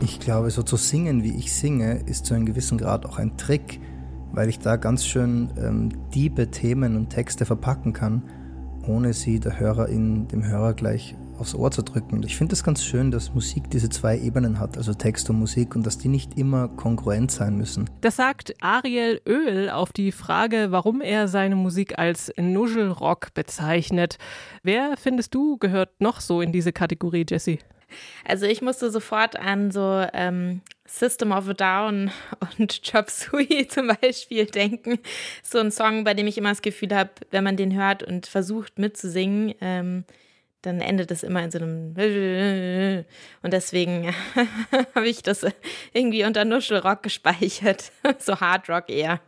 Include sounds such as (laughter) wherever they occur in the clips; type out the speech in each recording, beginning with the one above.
Ich glaube, so zu singen, wie ich singe, ist zu einem gewissen Grad auch ein Trick, weil ich da ganz schön ähm, diebe Themen und Texte verpacken kann, ohne sie der Hörerin, dem Hörer gleich aufs Ohr zu drücken. Ich finde es ganz schön, dass Musik diese zwei Ebenen hat, also Text und Musik, und dass die nicht immer kongruent sein müssen. Das sagt Ariel Öl auf die Frage, warum er seine Musik als Nuschelrock bezeichnet. Wer findest du gehört noch so in diese Kategorie, Jesse? Also ich musste sofort an so ähm, System of a Down (laughs) und Chop Suey (laughs) zum Beispiel denken. So ein Song, bei dem ich immer das Gefühl habe, wenn man den hört und versucht mitzusingen, ähm, dann endet es immer in so einem (laughs) und deswegen habe ich das irgendwie unter Nuschelrock gespeichert, so Hard Rock eher.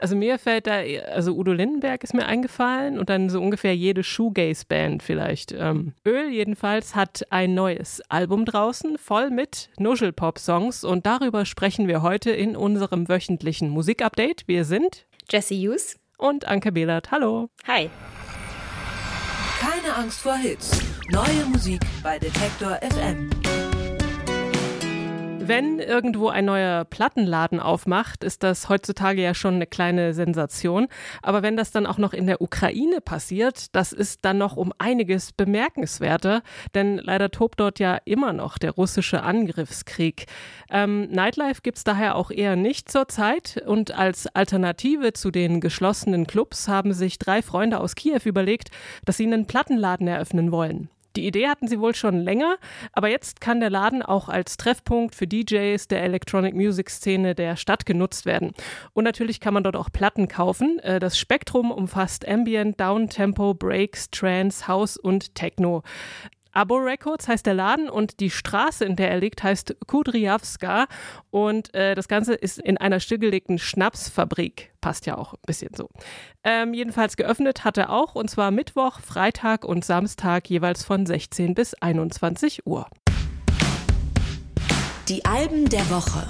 Also mir fällt da, also Udo Lindenberg ist mir eingefallen und dann so ungefähr jede Shoegaze-Band vielleicht. Ähm, Öl jedenfalls hat ein neues Album draußen, voll mit Nuschelpop-Songs und darüber sprechen wir heute in unserem wöchentlichen Musikupdate. Wir sind Jesse Hughes und Anke Behlert. Hallo. Hi. Keine Angst vor Hits. Neue Musik bei Detektor FM. Wenn irgendwo ein neuer Plattenladen aufmacht, ist das heutzutage ja schon eine kleine Sensation. Aber wenn das dann auch noch in der Ukraine passiert, das ist dann noch um einiges bemerkenswerter, denn leider tobt dort ja immer noch der russische Angriffskrieg. Ähm, Nightlife gibt es daher auch eher nicht zurzeit und als Alternative zu den geschlossenen Clubs haben sich drei Freunde aus Kiew überlegt, dass sie einen Plattenladen eröffnen wollen. Die Idee hatten sie wohl schon länger, aber jetzt kann der Laden auch als Treffpunkt für DJs der Electronic Music Szene der Stadt genutzt werden. Und natürlich kann man dort auch Platten kaufen. Äh, das Spektrum umfasst Ambient, Downtempo, Breaks, Trance, House und Techno. Abo Records heißt der Laden und die Straße, in der er liegt, heißt Kudryavska. Und äh, das Ganze ist in einer stillgelegten Schnapsfabrik. Passt ja auch ein bisschen so. Ähm, jedenfalls geöffnet hat er auch, und zwar Mittwoch, Freitag und Samstag jeweils von 16 bis 21 Uhr. Die Alben der Woche.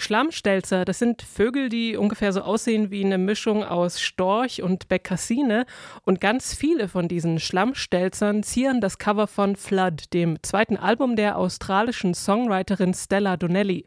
Schlammstelzer, das sind Vögel, die ungefähr so aussehen wie eine Mischung aus Storch und Bekassine. Und ganz viele von diesen Schlammstelzern zieren das Cover von Flood, dem zweiten Album der australischen Songwriterin Stella Donnelly.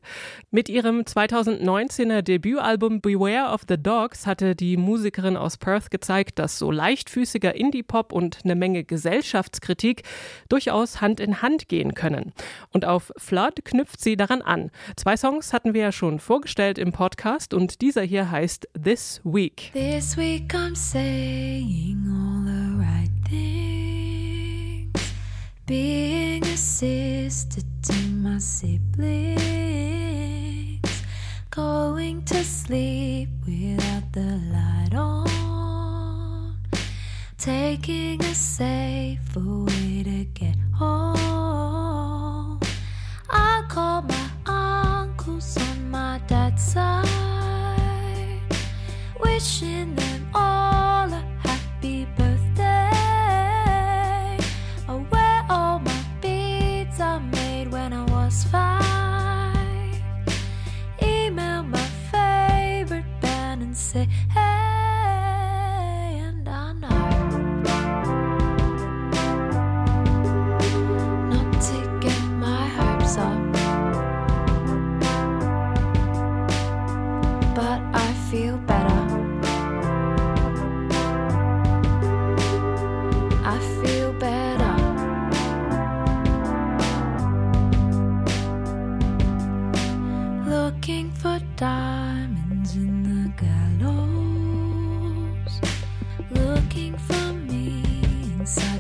Mit ihrem 2019er Debütalbum Beware of the Dogs hatte die Musikerin aus Perth gezeigt, dass so leichtfüßiger Indie-Pop und eine Menge Gesellschaftskritik durchaus Hand in Hand gehen können. Und auf Flood knüpft sie daran an. Zwei Songs hatten wir ja schon schon vorgestellt im Podcast und dieser hier heißt This Week. This week I'm saying all the right things. Being a sister to my siblings. Going to sleep without the light on. Taking a safer way to get home. I call my uncles on 在为谁？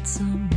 get some.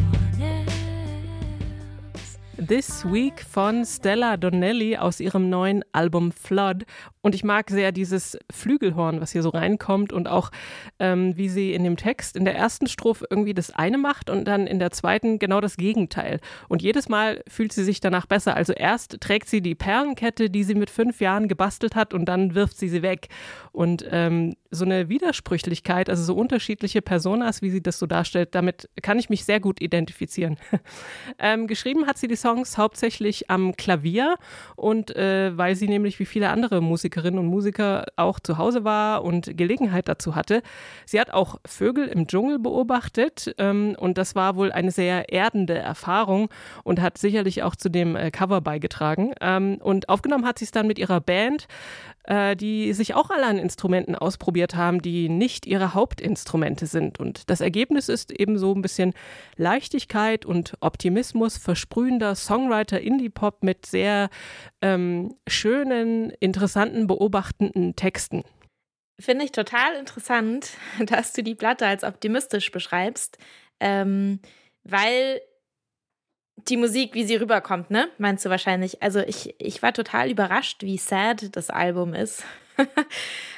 This Week von Stella Donnelly aus ihrem neuen Album Flood. Und ich mag sehr dieses Flügelhorn, was hier so reinkommt und auch ähm, wie sie in dem Text in der ersten Strophe irgendwie das eine macht und dann in der zweiten genau das Gegenteil. Und jedes Mal fühlt sie sich danach besser. Also erst trägt sie die Perlenkette, die sie mit fünf Jahren gebastelt hat und dann wirft sie sie weg. Und ähm, so eine Widersprüchlichkeit, also so unterschiedliche Personas, wie sie das so darstellt, damit kann ich mich sehr gut identifizieren. (laughs) ähm, geschrieben hat sie die Songs hauptsächlich am Klavier und äh, weil sie nämlich wie viele andere Musikerinnen und Musiker auch zu Hause war und Gelegenheit dazu hatte. Sie hat auch Vögel im Dschungel beobachtet ähm, und das war wohl eine sehr erdende Erfahrung und hat sicherlich auch zu dem äh, Cover beigetragen. Ähm, und aufgenommen hat sie es dann mit ihrer Band, äh, die sich auch alle an Instrumenten ausprobiert haben, die nicht ihre Hauptinstrumente sind. Und das Ergebnis ist eben so ein bisschen Leichtigkeit und Optimismus, versprühender Songwriter-Indie-Pop mit sehr ähm, schönen, interessanten, beobachtenden Texten. Finde ich total interessant, (laughs) dass du die Platte als optimistisch beschreibst, ähm, weil die Musik, wie sie rüberkommt, ne? Meinst du wahrscheinlich? Also ich, ich war total überrascht, wie sad das Album ist. (laughs)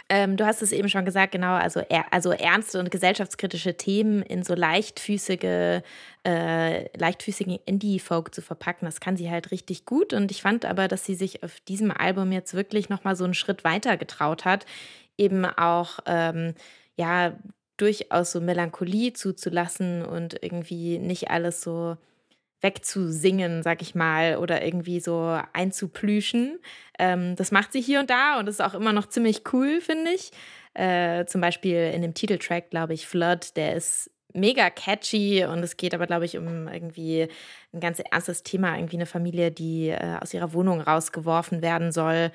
ähm, du hast es eben schon gesagt, genau, also, er, also ernste und gesellschaftskritische Themen in so leichtfüßige, äh, leichtfüßigen Indie-Folk zu verpacken, das kann sie halt richtig gut. Und ich fand aber, dass sie sich auf diesem Album jetzt wirklich nochmal so einen Schritt weiter getraut hat, eben auch, ähm, ja, durchaus so Melancholie zuzulassen und irgendwie nicht alles so wegzusingen, sag ich mal, oder irgendwie so einzuplüschen. Ähm, das macht sie hier und da und ist auch immer noch ziemlich cool, finde ich. Äh, zum Beispiel in dem Titeltrack, glaube ich, Flood, der ist mega catchy und es geht aber, glaube ich, um irgendwie ein ganz ernstes Thema, irgendwie eine Familie, die äh, aus ihrer Wohnung rausgeworfen werden soll.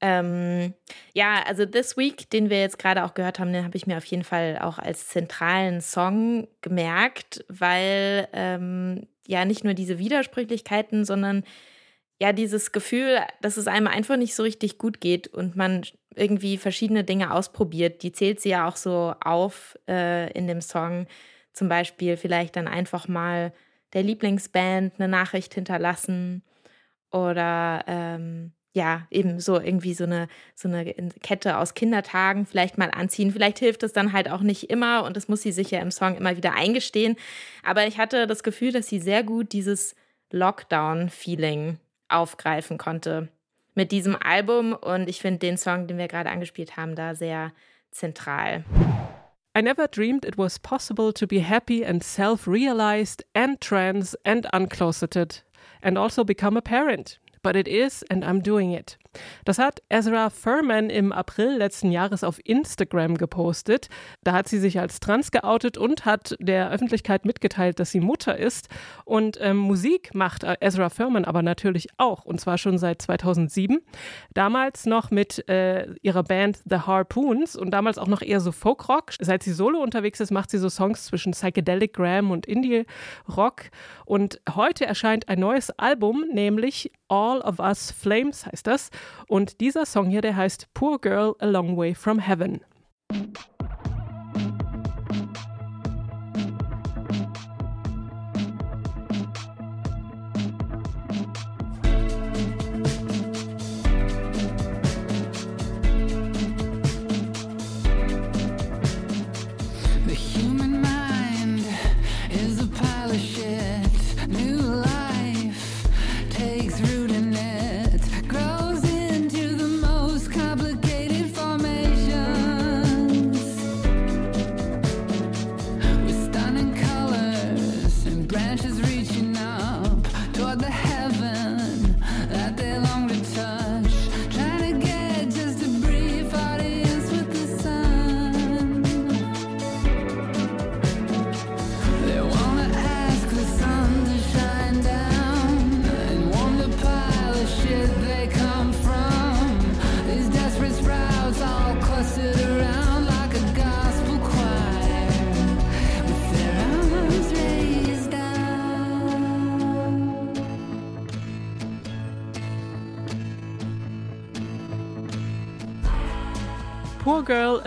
Ähm, ja, also This Week, den wir jetzt gerade auch gehört haben, den habe ich mir auf jeden Fall auch als zentralen Song gemerkt, weil ähm, ja nicht nur diese Widersprüchlichkeiten, sondern ja dieses Gefühl, dass es einem einfach nicht so richtig gut geht und man irgendwie verschiedene Dinge ausprobiert. Die zählt sie ja auch so auf äh, in dem Song. Zum Beispiel vielleicht dann einfach mal der Lieblingsband eine Nachricht hinterlassen oder ähm, ja, eben so irgendwie so eine, so eine Kette aus Kindertagen vielleicht mal anziehen. Vielleicht hilft es dann halt auch nicht immer und das muss sie sich ja im Song immer wieder eingestehen. Aber ich hatte das Gefühl, dass sie sehr gut dieses Lockdown-Feeling aufgreifen konnte mit diesem Album und ich finde den Song, den wir gerade angespielt haben, da sehr zentral. I never dreamed it was possible to be happy and self realized and trans and uncloseted and also become a parent but it is and I'm doing it. Das hat Ezra Furman im April letzten Jahres auf Instagram gepostet. Da hat sie sich als trans geoutet und hat der Öffentlichkeit mitgeteilt, dass sie Mutter ist. Und ähm, Musik macht Ezra Furman aber natürlich auch, und zwar schon seit 2007. Damals noch mit äh, ihrer Band The Harpoons und damals auch noch eher so Folkrock. Seit sie solo unterwegs ist, macht sie so Songs zwischen Psychedelic Gram und Indie Rock. Und heute erscheint ein neues Album, nämlich All of Us Flames heißt das. Und dieser Song hier, der heißt Poor Girl A Long Way from Heaven.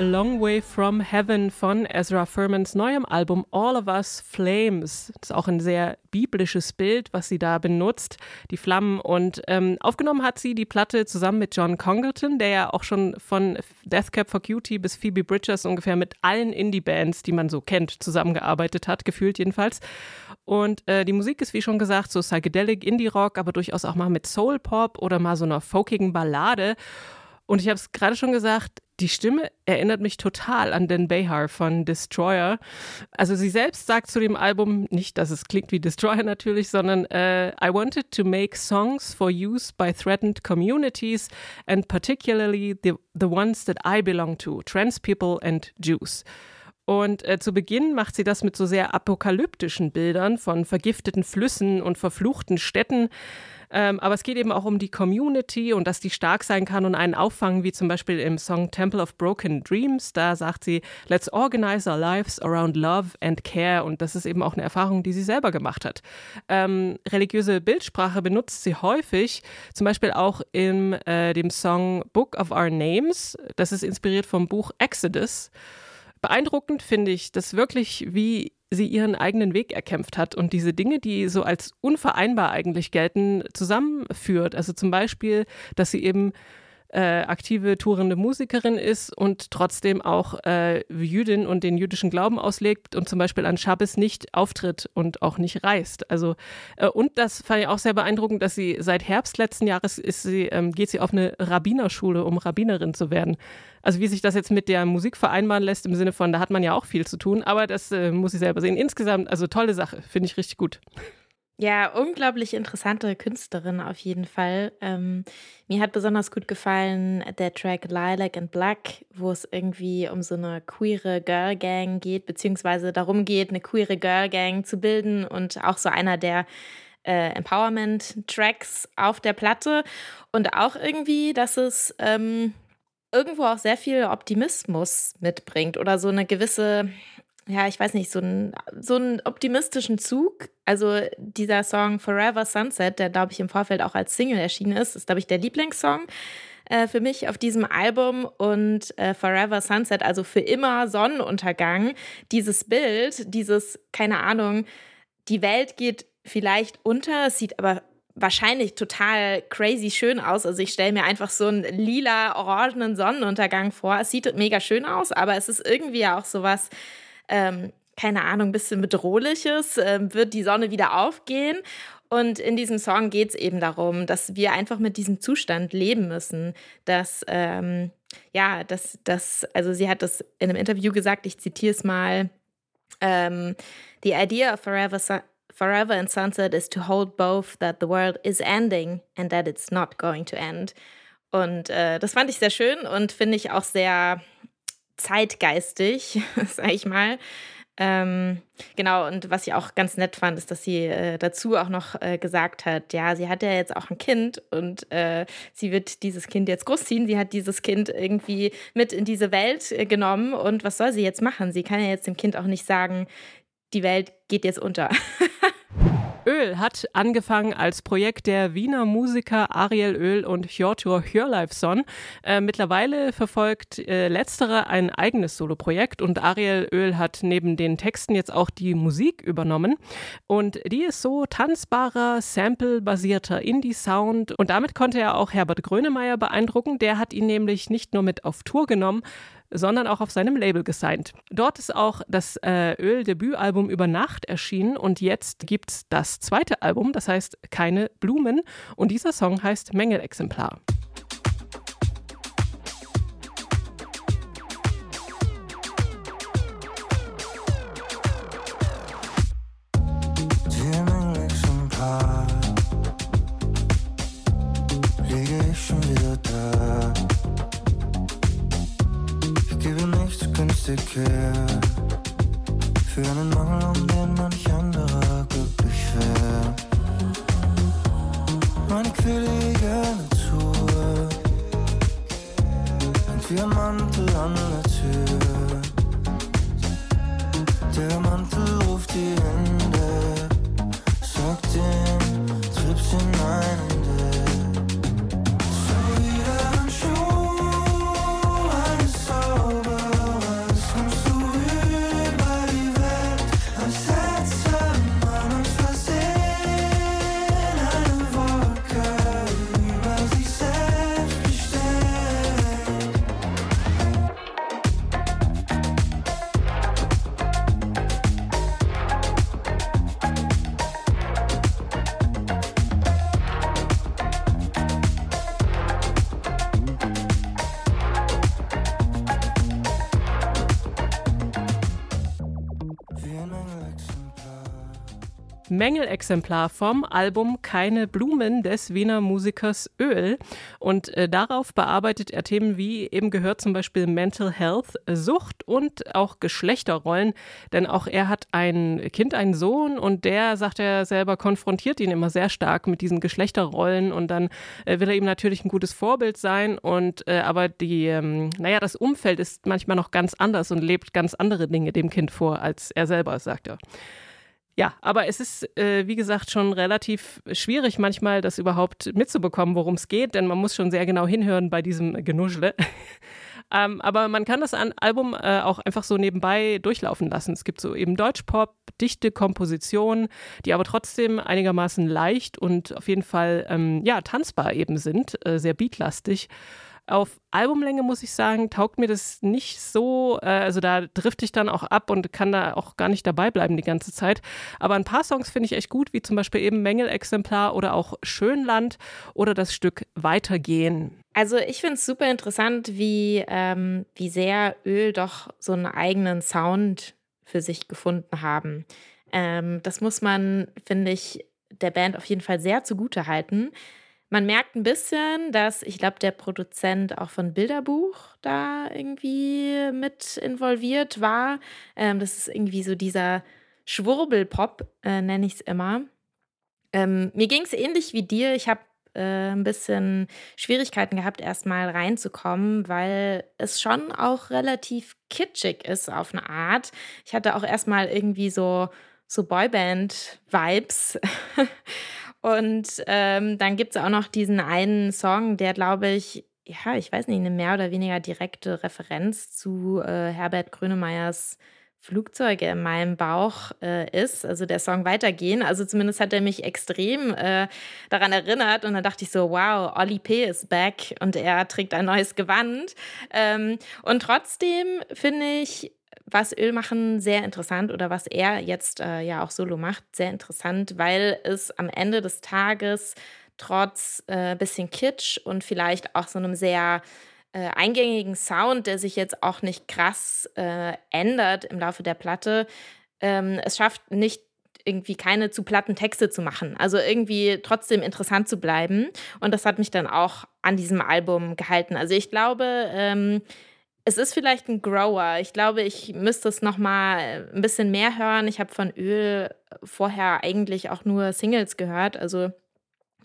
A Long Way from Heaven von Ezra Furmans neuem Album All of Us Flames. Das ist auch ein sehr biblisches Bild, was sie da benutzt, die Flammen. Und ähm, aufgenommen hat sie die Platte zusammen mit John Congleton, der ja auch schon von Death Cab for Cutie bis Phoebe Bridgers ungefähr mit allen Indie-Bands, die man so kennt, zusammengearbeitet hat, gefühlt jedenfalls. Und äh, die Musik ist, wie schon gesagt, so Psychedelic Indie-Rock, aber durchaus auch mal mit Soul-Pop oder mal so einer folkigen Ballade. Und ich habe es gerade schon gesagt, die Stimme erinnert mich total an Dan Behar von Destroyer. Also sie selbst sagt zu dem Album nicht, dass es klingt wie Destroyer natürlich, sondern uh, I wanted to make songs for use by threatened communities and particularly the, the ones that I belong to, trans people and Jews. Und äh, zu Beginn macht sie das mit so sehr apokalyptischen Bildern von vergifteten Flüssen und verfluchten Städten. Ähm, aber es geht eben auch um die Community und dass die stark sein kann und einen auffangen, wie zum Beispiel im Song Temple of Broken Dreams. Da sagt sie, let's organize our lives around love and care. Und das ist eben auch eine Erfahrung, die sie selber gemacht hat. Ähm, religiöse Bildsprache benutzt sie häufig, zum Beispiel auch in äh, dem Song Book of Our Names. Das ist inspiriert vom Buch Exodus. Beeindruckend finde ich das wirklich, wie sie ihren eigenen Weg erkämpft hat und diese Dinge, die so als unvereinbar eigentlich gelten, zusammenführt. Also zum Beispiel, dass sie eben äh, aktive tourende Musikerin ist und trotzdem auch äh, Jüdin und den jüdischen Glauben auslegt und zum Beispiel an Schabbes nicht auftritt und auch nicht reist. Also äh, und das fand ich auch sehr beeindruckend, dass sie seit Herbst letzten Jahres ist sie, ähm, geht sie auf eine Rabbinerschule, um Rabbinerin zu werden. Also wie sich das jetzt mit der Musik vereinbaren lässt, im Sinne von, da hat man ja auch viel zu tun, aber das äh, muss ich selber sehen. Insgesamt, also tolle Sache, finde ich richtig gut. Ja, unglaublich interessante Künstlerin auf jeden Fall. Ähm, mir hat besonders gut gefallen der Track Lilac and Black, wo es irgendwie um so eine queere Girl Gang geht, beziehungsweise darum geht, eine queere Girl Gang zu bilden und auch so einer der äh, Empowerment-Tracks auf der Platte. Und auch irgendwie, dass es ähm, irgendwo auch sehr viel Optimismus mitbringt oder so eine gewisse, ja, ich weiß nicht, so, ein, so einen optimistischen Zug. Also dieser Song Forever Sunset, der, glaube ich, im Vorfeld auch als Single erschienen ist, ist, glaube ich, der Lieblingssong äh, für mich auf diesem Album und äh, Forever Sunset, also für immer Sonnenuntergang. Dieses Bild, dieses, keine Ahnung, die Welt geht vielleicht unter, es sieht aber wahrscheinlich total crazy schön aus. Also ich stelle mir einfach so einen lila-orangenen Sonnenuntergang vor. Es sieht mega schön aus, aber es ist irgendwie auch sowas, ähm, keine Ahnung, ein bisschen bedrohliches. Ähm, wird die Sonne wieder aufgehen? Und in diesem Song geht es eben darum, dass wir einfach mit diesem Zustand leben müssen, dass, ähm, ja, dass, dass, also sie hat das in einem Interview gesagt, ich zitiere es mal, ähm, The idea of forever Forever and Sunset is to hold both that the world is ending and that it's not going to end. Und äh, das fand ich sehr schön und finde ich auch sehr zeitgeistig, (laughs) sag ich mal. Ähm, genau, und was ich auch ganz nett fand, ist, dass sie äh, dazu auch noch äh, gesagt hat, ja, sie hat ja jetzt auch ein Kind und äh, sie wird dieses Kind jetzt großziehen. Sie hat dieses Kind irgendwie mit in diese Welt äh, genommen und was soll sie jetzt machen? Sie kann ja jetzt dem Kind auch nicht sagen, die Welt geht jetzt unter. (laughs) Öl hat angefangen als Projekt der Wiener Musiker Ariel Öl und Hjortur Hjörleifsson. Äh, mittlerweile verfolgt äh, letztere ein eigenes Soloprojekt und Ariel Öl hat neben den Texten jetzt auch die Musik übernommen. Und die ist so tanzbarer, sample-basierter Indie-Sound. Und damit konnte er auch Herbert Grönemeyer beeindrucken. Der hat ihn nämlich nicht nur mit auf Tour genommen, sondern auch auf seinem Label gesigned. Dort ist auch das äh, Öl-Debütalbum über Nacht erschienen und jetzt gibt es das zweite Album, das heißt Keine Blumen und dieser Song heißt Mängelexemplar. Stücke für einen Mangel, um den manch anderer glücklich wäre. Meine quirlige Natur hängt wie ein Mantel an der Mängelexemplar vom Album Keine Blumen des Wiener Musikers Öl. Und äh, darauf bearbeitet er Themen wie eben gehört zum Beispiel Mental Health, Sucht und auch Geschlechterrollen. Denn auch er hat ein Kind, einen Sohn und der, sagt er selber, konfrontiert ihn immer sehr stark mit diesen Geschlechterrollen und dann äh, will er ihm natürlich ein gutes Vorbild sein und äh, aber die, ähm, naja, das Umfeld ist manchmal noch ganz anders und lebt ganz andere Dinge dem Kind vor, als er selber, sagt er. Ja, aber es ist, äh, wie gesagt, schon relativ schwierig manchmal, das überhaupt mitzubekommen, worum es geht, denn man muss schon sehr genau hinhören bei diesem Genuschle. (laughs) ähm, aber man kann das Album äh, auch einfach so nebenbei durchlaufen lassen. Es gibt so eben Deutschpop, dichte Kompositionen, die aber trotzdem einigermaßen leicht und auf jeden Fall ähm, ja tanzbar eben sind, äh, sehr beatlastig. Auf Albumlänge muss ich sagen, taugt mir das nicht so. Äh, also da drifte ich dann auch ab und kann da auch gar nicht dabei bleiben die ganze Zeit. Aber ein paar Songs finde ich echt gut, wie zum Beispiel eben Mängelexemplar oder auch Schönland oder das Stück Weitergehen. Also ich finde es super interessant, wie, ähm, wie sehr Öl doch so einen eigenen Sound für sich gefunden haben. Ähm, das muss man, finde ich, der Band auf jeden Fall sehr zugute halten. Man merkt ein bisschen, dass ich glaube, der Produzent auch von Bilderbuch da irgendwie mit involviert war. Ähm, das ist irgendwie so dieser Schwurbelpop, äh, nenne ich es immer. Ähm, mir ging es ähnlich wie dir. Ich habe äh, ein bisschen Schwierigkeiten gehabt, erstmal reinzukommen, weil es schon auch relativ kitschig ist auf eine Art. Ich hatte auch erstmal irgendwie so, so Boyband-Vibes. (laughs) Und ähm, dann gibt es auch noch diesen einen Song, der, glaube ich, ja, ich weiß nicht, eine mehr oder weniger direkte Referenz zu äh, Herbert Grönemeyers Flugzeuge in meinem Bauch äh, ist, also der Song Weitergehen. Also zumindest hat er mich extrem äh, daran erinnert und dann dachte ich so, wow, Olli P. ist back und er trägt ein neues Gewand. Ähm, und trotzdem finde ich, was Öl machen sehr interessant oder was er jetzt äh, ja auch solo macht, sehr interessant, weil es am Ende des Tages trotz äh, bisschen Kitsch und vielleicht auch so einem sehr äh, eingängigen Sound, der sich jetzt auch nicht krass äh, ändert im Laufe der Platte, ähm, es schafft nicht irgendwie keine zu platten Texte zu machen. Also irgendwie trotzdem interessant zu bleiben. Und das hat mich dann auch an diesem Album gehalten. Also ich glaube, ähm, es ist vielleicht ein Grower. Ich glaube, ich müsste es noch mal ein bisschen mehr hören. Ich habe von Öl vorher eigentlich auch nur Singles gehört, also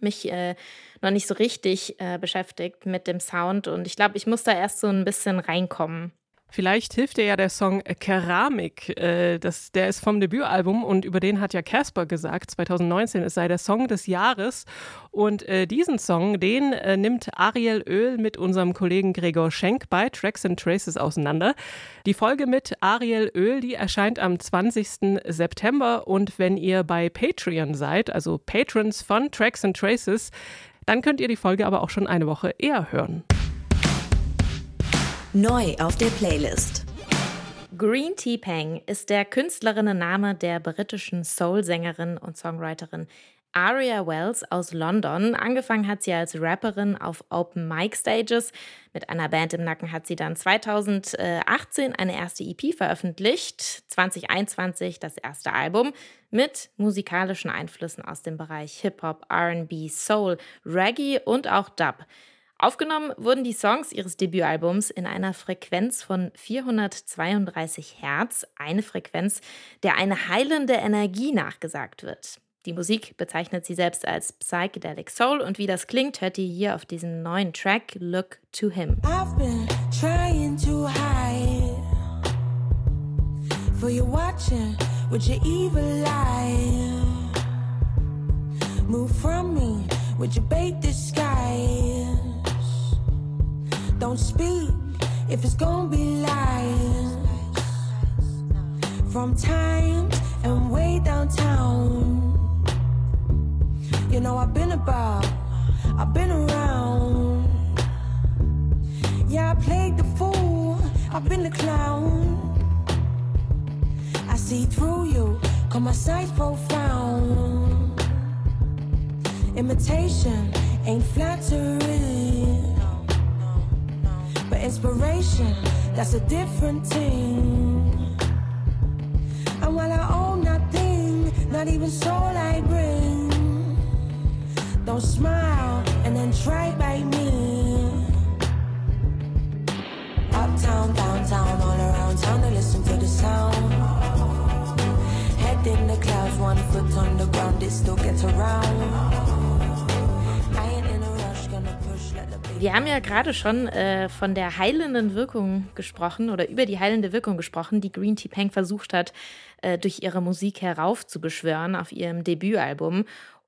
mich äh, noch nicht so richtig äh, beschäftigt mit dem Sound und ich glaube, ich muss da erst so ein bisschen reinkommen. Vielleicht hilft dir ja der Song Keramik. Äh, das, der ist vom Debütalbum und über den hat ja Casper gesagt, 2019, es sei der Song des Jahres. Und äh, diesen Song, den äh, nimmt Ariel Öl mit unserem Kollegen Gregor Schenk bei Tracks and Traces auseinander. Die Folge mit Ariel Öl, die erscheint am 20. September. Und wenn ihr bei Patreon seid, also Patrons von Tracks and Traces, dann könnt ihr die Folge aber auch schon eine Woche eher hören. Neu auf der Playlist. Green Tea Peng ist der Künstlerinnenname der britischen Soul-Sängerin und Songwriterin Aria Wells aus London. Angefangen hat sie als Rapperin auf Open Mic Stages. Mit einer Band im Nacken hat sie dann 2018 eine erste EP veröffentlicht, 2021 das erste Album mit musikalischen Einflüssen aus dem Bereich Hip-Hop, RB, Soul, Reggae und auch Dub. Aufgenommen wurden die Songs ihres Debütalbums in einer Frequenz von 432 Hertz, eine Frequenz, der eine heilende Energie nachgesagt wird. Die Musik bezeichnet sie selbst als Psychedelic Soul und wie das klingt, hört ihr hier auf diesem neuen Track Look to Him. I've been trying to hide For you watching with your evil eye Move from me with your bait disguise Don't speak if it's gonna be lies. From time and way downtown. You know I've been about, I've been around. Yeah, I played the fool, I've been the clown. I see through you, cause my sight's profound. Imitation ain't flattering inspiration, that's a different thing And while I own nothing, not even soul I bring. Don't smile and then try by me. Uptown, downtown, all around town, they listen to the sound. Head in the clouds, one foot on the ground, it still gets around. Wir haben ja gerade schon äh, von der heilenden Wirkung gesprochen oder über die heilende Wirkung gesprochen, die Green Tea Peng versucht hat, äh, durch ihre Musik heraufzubeschwören auf ihrem Debütalbum.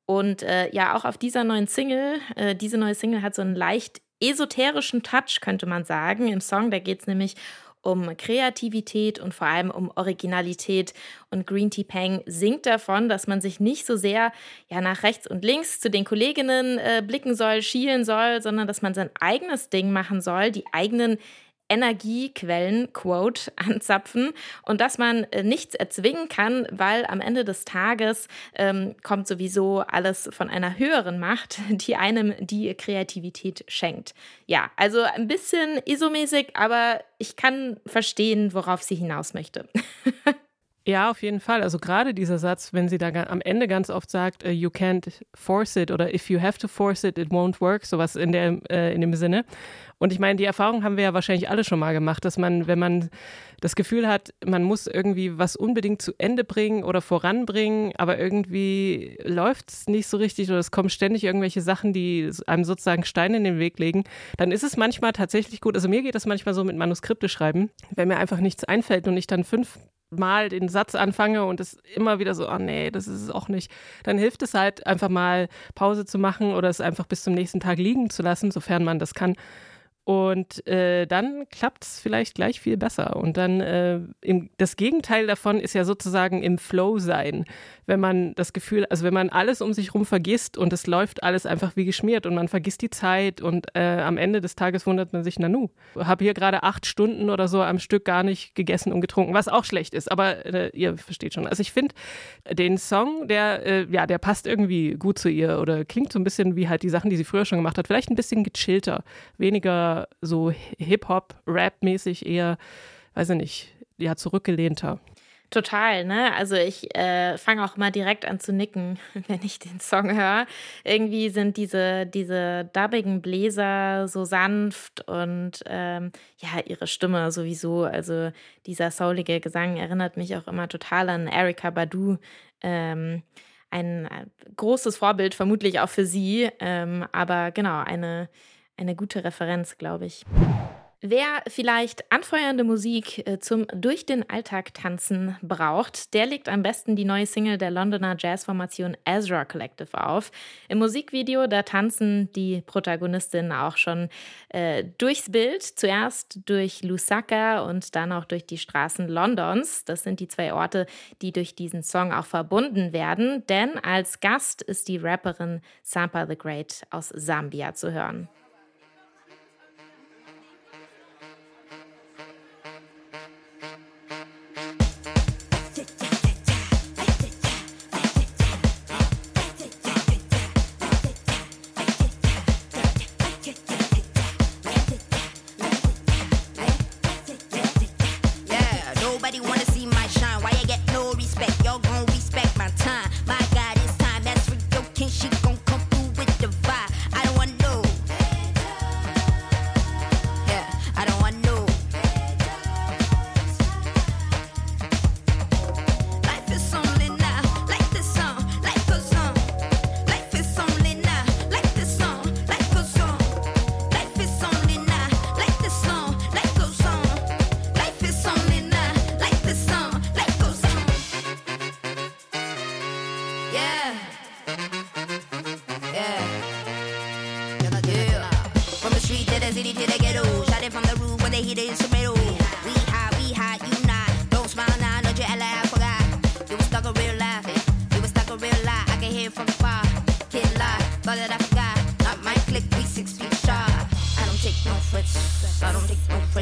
Und äh, ja, auch auf dieser neuen Single, äh, diese neue Single hat so einen leicht esoterischen Touch, könnte man sagen. Im Song, da geht es nämlich um Kreativität und vor allem um Originalität. Und Green Tea Peng singt davon, dass man sich nicht so sehr ja, nach rechts und links zu den Kolleginnen äh, blicken soll, schielen soll, sondern dass man sein eigenes Ding machen soll, die eigenen Energiequellen, Quote, (laughs) anzapfen und dass man äh, nichts erzwingen kann, weil am Ende des Tages ähm, kommt sowieso alles von einer höheren Macht, (laughs) die einem die Kreativität schenkt. Ja, also ein bisschen isomäßig, aber ich kann verstehen, worauf sie hinaus möchte. (laughs) Ja, auf jeden Fall. Also gerade dieser Satz, wenn sie da am Ende ganz oft sagt, äh, you can't force it oder if you have to force it, it won't work, sowas in, der, äh, in dem Sinne. Und ich meine, die Erfahrung haben wir ja wahrscheinlich alle schon mal gemacht, dass man, wenn man das Gefühl hat, man muss irgendwie was unbedingt zu Ende bringen oder voranbringen, aber irgendwie läuft es nicht so richtig oder es kommen ständig irgendwelche Sachen, die einem sozusagen Steine in den Weg legen, dann ist es manchmal tatsächlich gut. Also mir geht das manchmal so mit Manuskripte schreiben, wenn mir einfach nichts einfällt und ich dann fünf mal den Satz anfange und es immer wieder so, oh nee, das ist es auch nicht, dann hilft es halt einfach mal Pause zu machen oder es einfach bis zum nächsten Tag liegen zu lassen, sofern man das kann. Und äh, dann klappt es vielleicht gleich viel besser. Und dann äh, im, das Gegenteil davon ist ja sozusagen im Flow sein. Wenn man das Gefühl, also wenn man alles um sich rum vergisst und es läuft alles einfach wie geschmiert und man vergisst die Zeit und äh, am Ende des Tages wundert man sich, Nanu, habe hier gerade acht Stunden oder so am Stück gar nicht gegessen und getrunken, was auch schlecht ist. Aber äh, ihr versteht schon. Also ich finde den Song, der äh, ja, der passt irgendwie gut zu ihr oder klingt so ein bisschen wie halt die Sachen, die sie früher schon gemacht hat. Vielleicht ein bisschen gechillter, weniger so Hip-Hop, Rap-mäßig, eher, weiß ich nicht, ja, zurückgelehnter. Total, ne? Also ich äh, fange auch mal direkt an zu nicken, (laughs) wenn ich den Song höre. Irgendwie sind diese, diese dubbigen Bläser so sanft und ähm, ja, ihre Stimme sowieso. Also dieser soulige Gesang erinnert mich auch immer total an Erika Badu. Ähm, ein äh, großes Vorbild, vermutlich auch für sie. Ähm, aber genau, eine, eine gute Referenz, glaube ich. Wer vielleicht anfeuernde Musik äh, zum durch den Alltag tanzen braucht, der legt am besten die neue Single der Londoner Jazzformation Ezra Collective auf. Im Musikvideo, da tanzen die Protagonistinnen auch schon äh, durchs Bild, zuerst durch Lusaka und dann auch durch die Straßen Londons. Das sind die zwei Orte, die durch diesen Song auch verbunden werden, denn als Gast ist die Rapperin Sampa the Great aus Sambia zu hören.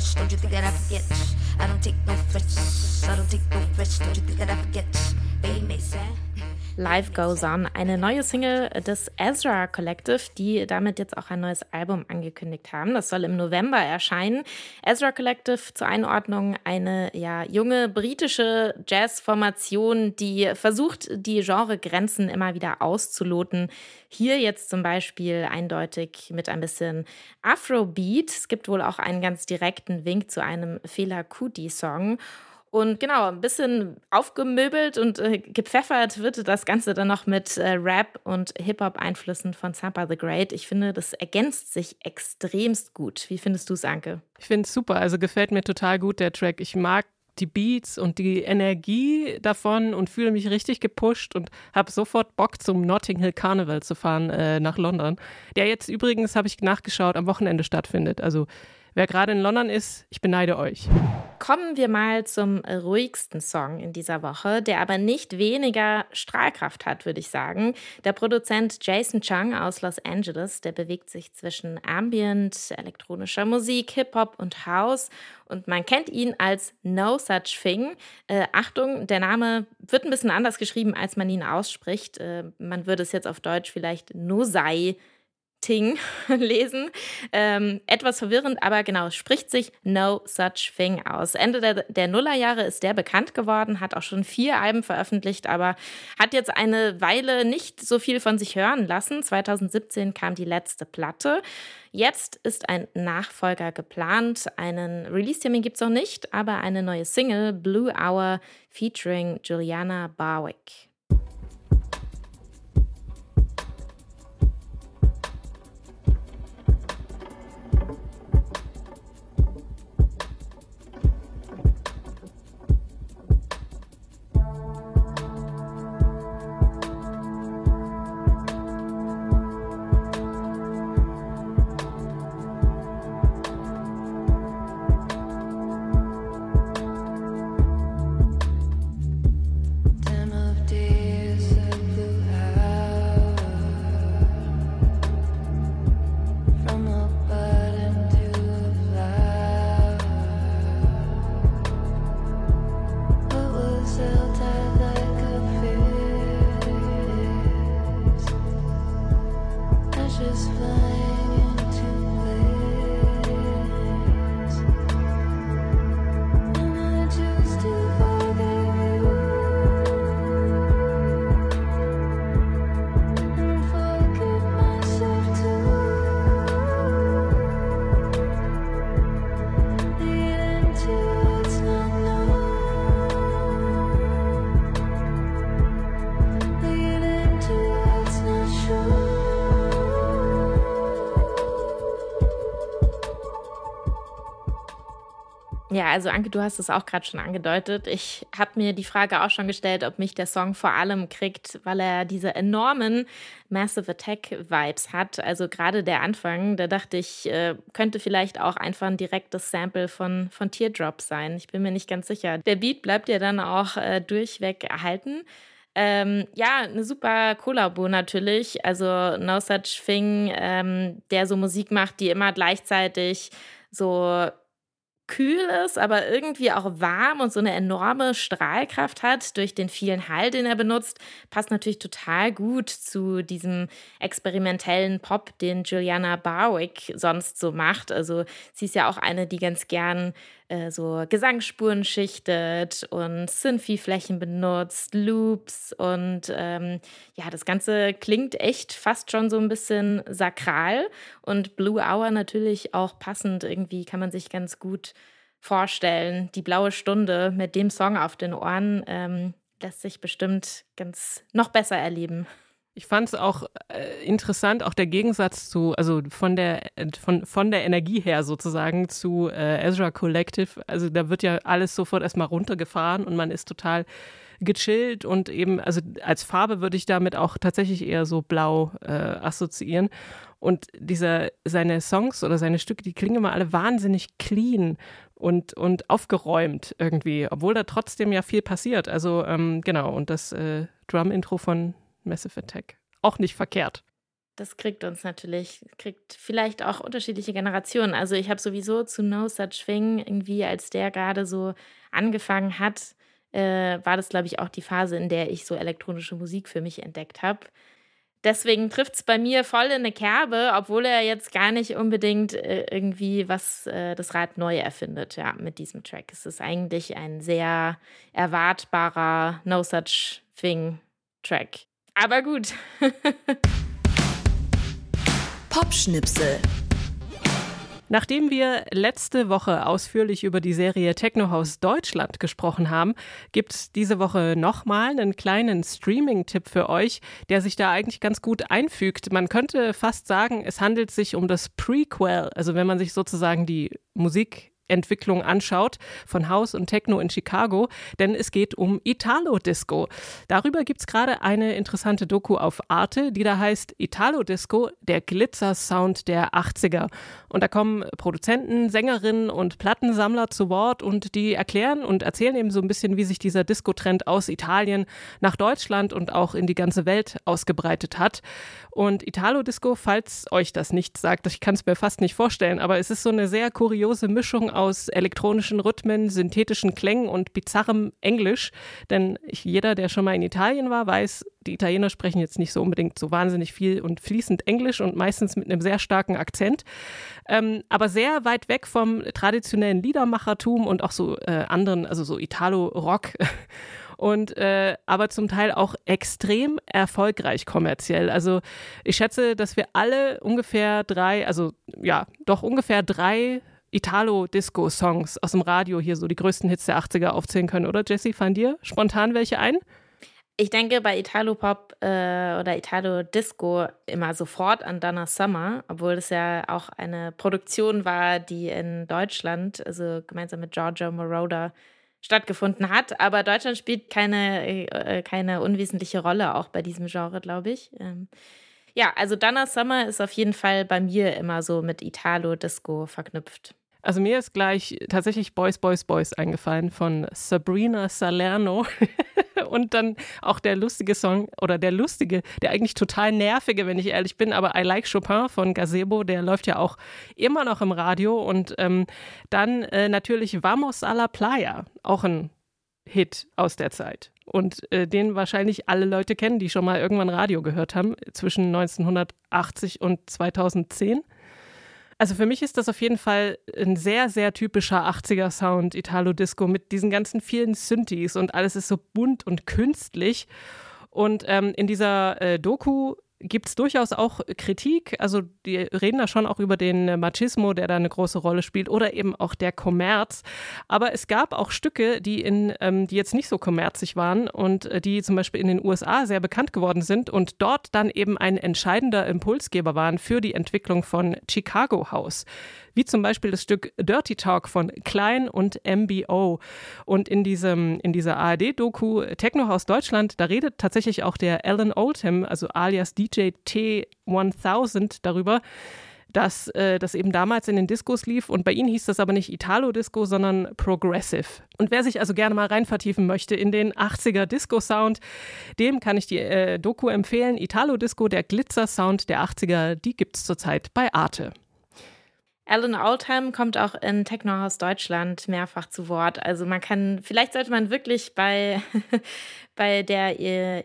Threats. Don't you think that I forget? I don't take no threats. I don't take no threats. Don't you think that I forget? Baby, say. Life Goes On, eine neue Single des Ezra Collective, die damit jetzt auch ein neues Album angekündigt haben. Das soll im November erscheinen. Ezra Collective zur Einordnung eine ja, junge britische Jazzformation, die versucht, die Genregrenzen immer wieder auszuloten. Hier jetzt zum Beispiel eindeutig mit ein bisschen Afrobeat. Es gibt wohl auch einen ganz direkten Wink zu einem Fela Kuti-Song. Und genau, ein bisschen aufgemöbelt und äh, gepfeffert wird das Ganze dann noch mit äh, Rap und Hip-Hop-Einflüssen von Sampa the Great. Ich finde, das ergänzt sich extremst gut. Wie findest du es, Anke? Ich finde es super. Also gefällt mir total gut der Track. Ich mag die Beats und die Energie davon und fühle mich richtig gepusht und habe sofort Bock zum Notting Hill Carnival zu fahren äh, nach London, der jetzt übrigens, habe ich nachgeschaut, am Wochenende stattfindet. Also wer gerade in London ist, ich beneide euch. Kommen wir mal zum ruhigsten Song in dieser Woche, der aber nicht weniger Strahlkraft hat, würde ich sagen. Der Produzent Jason Chung aus Los Angeles, der bewegt sich zwischen Ambient, elektronischer Musik, Hip-Hop und House. Und man kennt ihn als No Such Thing. Äh, Achtung, der Name wird ein bisschen anders geschrieben, als man ihn ausspricht. Äh, man würde es jetzt auf Deutsch vielleicht No Sei Ting (laughs) lesen. Ähm, etwas verwirrend, aber genau, spricht sich No Such Thing aus. Ende der, der Nullerjahre ist der bekannt geworden, hat auch schon vier Alben veröffentlicht, aber hat jetzt eine Weile nicht so viel von sich hören lassen. 2017 kam die letzte Platte. Jetzt ist ein Nachfolger geplant. Einen Release-Termin gibt es noch nicht, aber eine neue Single, Blue Hour, featuring Juliana Barwick. Also Anke, du hast es auch gerade schon angedeutet. Ich habe mir die Frage auch schon gestellt, ob mich der Song vor allem kriegt, weil er diese enormen Massive Attack Vibes hat. Also gerade der Anfang, da dachte ich, äh, könnte vielleicht auch einfach ein direktes Sample von, von Teardrop sein. Ich bin mir nicht ganz sicher. Der Beat bleibt ja dann auch äh, durchweg erhalten. Ähm, ja, eine super Kollabo natürlich. Also No Such Thing, ähm, der so Musik macht, die immer gleichzeitig so kühl ist, aber irgendwie auch warm und so eine enorme Strahlkraft hat durch den vielen Hall, den er benutzt, passt natürlich total gut zu diesem experimentellen Pop, den Juliana Barwick sonst so macht. Also sie ist ja auch eine, die ganz gern äh, so Gesangsspuren schichtet und Synthi-Flächen benutzt, Loops und ähm, ja, das Ganze klingt echt fast schon so ein bisschen sakral und Blue Hour natürlich auch passend. Irgendwie kann man sich ganz gut vorstellen. Die blaue Stunde mit dem Song auf den Ohren ähm, lässt sich bestimmt ganz noch besser erleben. Ich fand es auch äh, interessant, auch der Gegensatz zu, also von der, von, von der Energie her sozusagen zu äh, Ezra Collective. Also da wird ja alles sofort erstmal runtergefahren und man ist total gechillt und eben, also als Farbe würde ich damit auch tatsächlich eher so blau äh, assoziieren. Und dieser, seine Songs oder seine Stücke, die klingen immer alle wahnsinnig clean und, und aufgeräumt irgendwie, obwohl da trotzdem ja viel passiert. Also ähm, genau, und das äh, Drum-Intro von Massive Attack. Auch nicht verkehrt. Das kriegt uns natürlich, kriegt vielleicht auch unterschiedliche Generationen. Also ich habe sowieso zu No Such Thing irgendwie, als der gerade so angefangen hat, äh, war das, glaube ich, auch die Phase, in der ich so elektronische Musik für mich entdeckt habe. Deswegen trifft es bei mir voll in eine Kerbe, obwohl er jetzt gar nicht unbedingt äh, irgendwie was äh, das Rad neu erfindet, ja, mit diesem Track. Es ist eigentlich ein sehr erwartbarer No Such Thing Track. Aber gut. (laughs) Popschnipsel. Nachdem wir letzte Woche ausführlich über die Serie Technohaus Deutschland gesprochen haben, gibt es diese Woche nochmal einen kleinen Streaming-Tipp für euch, der sich da eigentlich ganz gut einfügt. Man könnte fast sagen, es handelt sich um das Prequel, also wenn man sich sozusagen die Musik Entwicklung anschaut von House und Techno in Chicago, denn es geht um Italo-Disco. Darüber gibt es gerade eine interessante Doku auf Arte, die da heißt Italo-Disco, der Glitzer-Sound der 80er. Und da kommen Produzenten, Sängerinnen und Plattensammler zu Wort und die erklären und erzählen eben so ein bisschen, wie sich dieser Disco-Trend aus Italien nach Deutschland und auch in die ganze Welt ausgebreitet hat. Und Italo-Disco, falls euch das nicht sagt, ich kann es mir fast nicht vorstellen, aber es ist so eine sehr kuriose Mischung aus elektronischen Rhythmen, synthetischen Klängen und bizarrem Englisch. Denn jeder, der schon mal in Italien war, weiß, die Italiener sprechen jetzt nicht so unbedingt so wahnsinnig viel und fließend Englisch und meistens mit einem sehr starken Akzent. Ähm, aber sehr weit weg vom traditionellen Liedermachertum und auch so äh, anderen, also so Italo-Rock. (laughs) und äh, aber zum Teil auch extrem erfolgreich kommerziell. Also ich schätze, dass wir alle ungefähr drei, also ja, doch ungefähr drei Italo-Disco-Songs aus dem Radio hier so die größten Hits der 80er aufzählen können, oder Jesse? Fallen dir spontan welche ein? Ich denke bei Italo-Pop äh, oder Italo-Disco immer sofort an Donna Summer, obwohl es ja auch eine Produktion war, die in Deutschland, also gemeinsam mit Giorgio Moroder, stattgefunden hat. Aber Deutschland spielt keine, äh, keine unwesentliche Rolle auch bei diesem Genre, glaube ich. Ähm, ja, also Donna Summer ist auf jeden Fall bei mir immer so mit Italo-Disco verknüpft. Also mir ist gleich tatsächlich Boys, Boys, Boys eingefallen von Sabrina Salerno. (laughs) Und dann auch der lustige Song oder der lustige, der eigentlich total nervige, wenn ich ehrlich bin, aber I Like Chopin von Gazebo, der läuft ja auch immer noch im Radio. Und ähm, dann äh, natürlich Vamos a la Playa, auch ein Hit aus der Zeit. Und äh, den wahrscheinlich alle Leute kennen, die schon mal irgendwann Radio gehört haben, zwischen 1980 und 2010. Also für mich ist das auf jeden Fall ein sehr, sehr typischer 80er-Sound, Italo-Disco, mit diesen ganzen vielen Synthes und alles ist so bunt und künstlich. Und ähm, in dieser äh, Doku gibt es durchaus auch Kritik. Also die reden da schon auch über den Machismo, der da eine große Rolle spielt, oder eben auch der Kommerz. Aber es gab auch Stücke, die in, ähm, die jetzt nicht so kommerzig waren und äh, die zum Beispiel in den USA sehr bekannt geworden sind und dort dann eben ein entscheidender Impulsgeber waren für die Entwicklung von Chicago House wie zum Beispiel das Stück Dirty Talk von Klein und MBO. Und in diesem, in dieser ARD-Doku Technohaus Deutschland, da redet tatsächlich auch der Alan Oldham, also alias DJ T1000 darüber, dass äh, das eben damals in den Diskos lief und bei ihnen hieß das aber nicht Italo-Disco, sondern Progressive. Und wer sich also gerne mal rein vertiefen möchte in den 80er Disco-Sound, dem kann ich die äh, Doku empfehlen. Italo-Disco, der Glitzer-Sound der 80er, die gibt es zurzeit bei Arte. Alan Oldham kommt auch in Technohaus Deutschland mehrfach zu Wort. Also man kann, vielleicht sollte man wirklich bei, (laughs) bei der äh,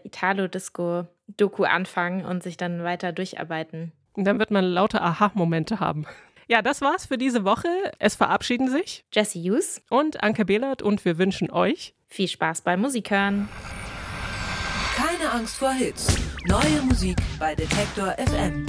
Italo-Disco-Doku anfangen und sich dann weiter durcharbeiten. Und dann wird man lauter Aha-Momente haben. Ja, das war's für diese Woche. Es verabschieden sich Jesse Hughes und Anke Behlert und wir wünschen euch viel Spaß beim Musikhören. Keine Angst vor Hits. Neue Musik bei Detektor FM.